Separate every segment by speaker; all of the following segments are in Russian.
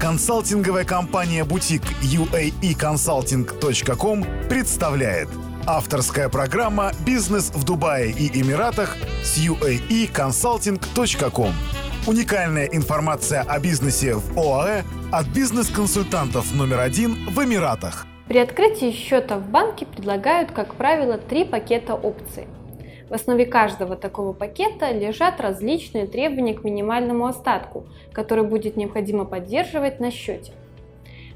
Speaker 1: Консалтинговая компания «Бутик» uaeconsulting.com представляет. Авторская программа «Бизнес в Дубае и Эмиратах» с uaeconsulting.com Уникальная информация о бизнесе в ОАЭ от бизнес-консультантов номер один в Эмиратах.
Speaker 2: При открытии счета в банке предлагают, как правило, три пакета опций – в основе каждого такого пакета лежат различные требования к минимальному остатку, который будет необходимо поддерживать на счете.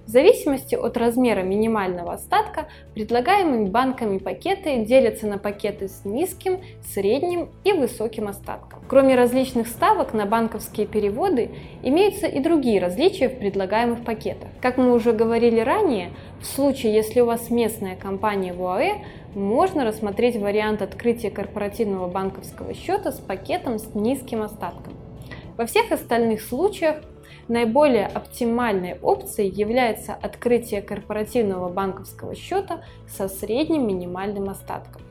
Speaker 2: В зависимости от размера минимального остатка, предлагаемые банками пакеты делятся на пакеты с низким, средним и высоким остатком. Кроме различных ставок на банковские переводы, имеются и другие различия в предлагаемых пакетах. Как мы уже говорили ранее, в случае, если у вас местная компания в ОАЭ, можно рассмотреть вариант открытия корпоративного банковского счета с пакетом с низким остатком. Во всех остальных случаях Наиболее оптимальной опцией является открытие корпоративного банковского счета со средним минимальным остатком.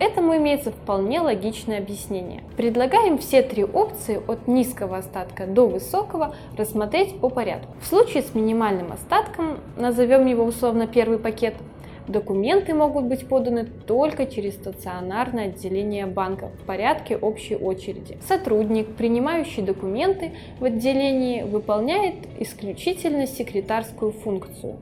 Speaker 2: Этому имеется вполне логичное объяснение. Предлагаем все три опции от низкого остатка до высокого рассмотреть по порядку. В случае с минимальным остатком, назовем его условно первый пакет, Документы могут быть поданы только через стационарное отделение банка в порядке общей очереди. Сотрудник, принимающий документы в отделении, выполняет исключительно секретарскую функцию.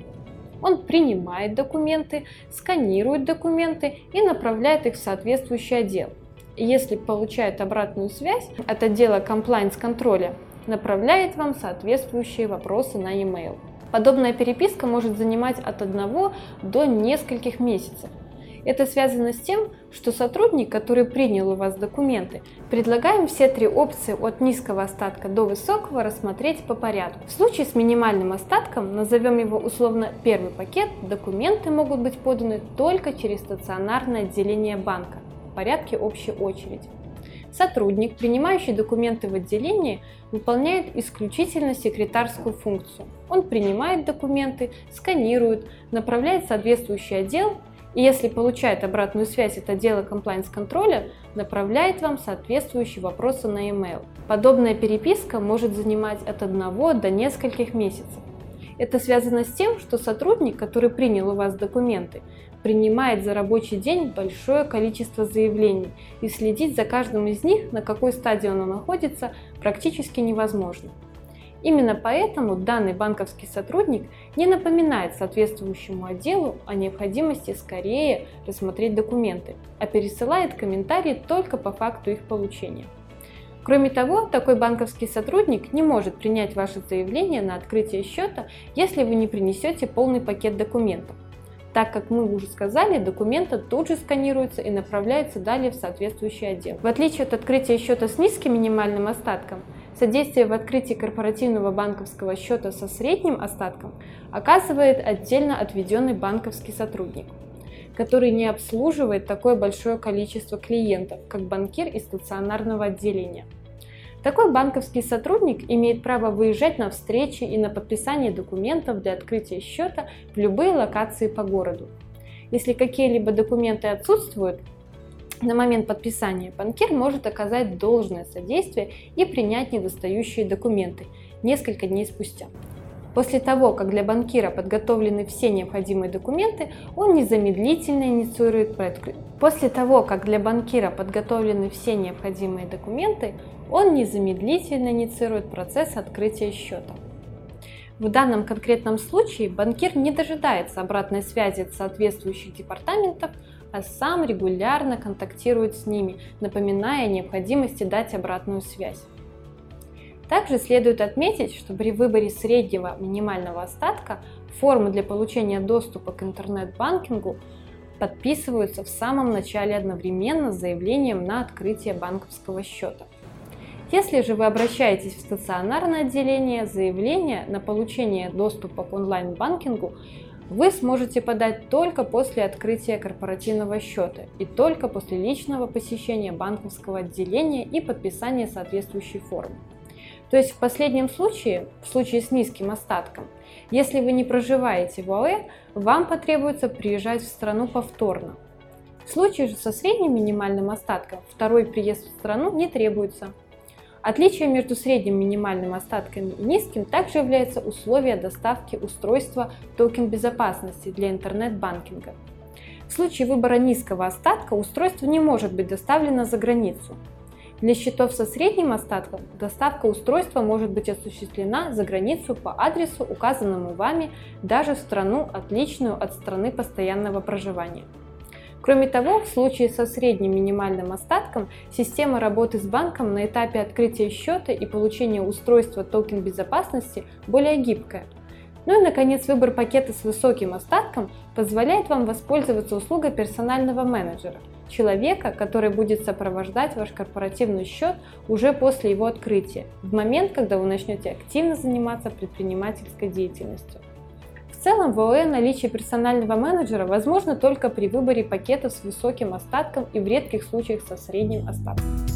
Speaker 2: Он принимает документы, сканирует документы и направляет их в соответствующий отдел. Если получает обратную связь от отдела compliance-контроля, направляет вам соответствующие вопросы на e-mail. Подобная переписка может занимать от одного до нескольких месяцев. Это связано с тем, что сотрудник, который принял у вас документы, предлагаем все три опции от низкого остатка до высокого рассмотреть по порядку. В случае с минимальным остатком, назовем его условно первый пакет, документы могут быть поданы только через стационарное отделение банка в порядке общей очереди. Сотрудник, принимающий документы в отделении, выполняет исключительно секретарскую функцию. Он принимает документы, сканирует, направляет в соответствующий отдел и если получает обратную связь от отдела комплайнс-контроля, направляет вам соответствующие вопросы на e-mail. Подобная переписка может занимать от одного до нескольких месяцев. Это связано с тем, что сотрудник, который принял у вас документы, принимает за рабочий день большое количество заявлений, и следить за каждым из них, на какой стадии он находится, практически невозможно. Именно поэтому данный банковский сотрудник не напоминает соответствующему отделу о необходимости скорее рассмотреть документы, а пересылает комментарии только по факту их получения. Кроме того, такой банковский сотрудник не может принять ваше заявление на открытие счета, если вы не принесете полный пакет документов. Так как мы уже сказали, документы тут же сканируются и направляются далее в соответствующий отдел. В отличие от открытия счета с низким минимальным остатком, содействие в открытии корпоративного банковского счета со средним остатком оказывает отдельно отведенный банковский сотрудник который не обслуживает такое большое количество клиентов, как банкир из стационарного отделения. Такой банковский сотрудник имеет право выезжать на встречи и на подписание документов для открытия счета в любые локации по городу. Если какие-либо документы отсутствуют, на момент подписания банкир может оказать должное содействие и принять недостающие документы несколько дней спустя. После того, как для банкира подготовлены все необходимые документы, он незамедлительно инициирует После того, как для банкира подготовлены все необходимые документы, он незамедлительно инициирует процесс открытия счета. В данном конкретном случае банкир не дожидается обратной связи от соответствующих департаментов, а сам регулярно контактирует с ними, напоминая о необходимости дать обратную связь. Также следует отметить, что при выборе среднего минимального остатка формы для получения доступа к интернет-банкингу подписываются в самом начале одновременно с заявлением на открытие банковского счета. Если же вы обращаетесь в стационарное отделение, заявление на получение доступа к онлайн-банкингу вы сможете подать только после открытия корпоративного счета и только после личного посещения банковского отделения и подписания соответствующей формы. То есть в последнем случае, в случае с низким остатком, если вы не проживаете в ОАЭ, вам потребуется приезжать в страну повторно. В случае же со средним минимальным остатком второй приезд в страну не требуется. Отличие между средним минимальным остатком и низким также является условие доставки устройства токен безопасности для интернет-банкинга. В случае выбора низкого остатка устройство не может быть доставлено за границу. Для счетов со средним остатком доставка устройства может быть осуществлена за границу по адресу, указанному вами, даже в страну, отличную от страны постоянного проживания. Кроме того, в случае со средним минимальным остатком система работы с банком на этапе открытия счета и получения устройства токен безопасности более гибкая. Ну и, наконец, выбор пакета с высоким остатком позволяет вам воспользоваться услугой персонального менеджера, человека, который будет сопровождать ваш корпоративный счет уже после его открытия, в момент, когда вы начнете активно заниматься предпринимательской деятельностью целом в ОЭ наличие персонального менеджера возможно только при выборе пакетов с высоким остатком и в редких случаях со средним остатком.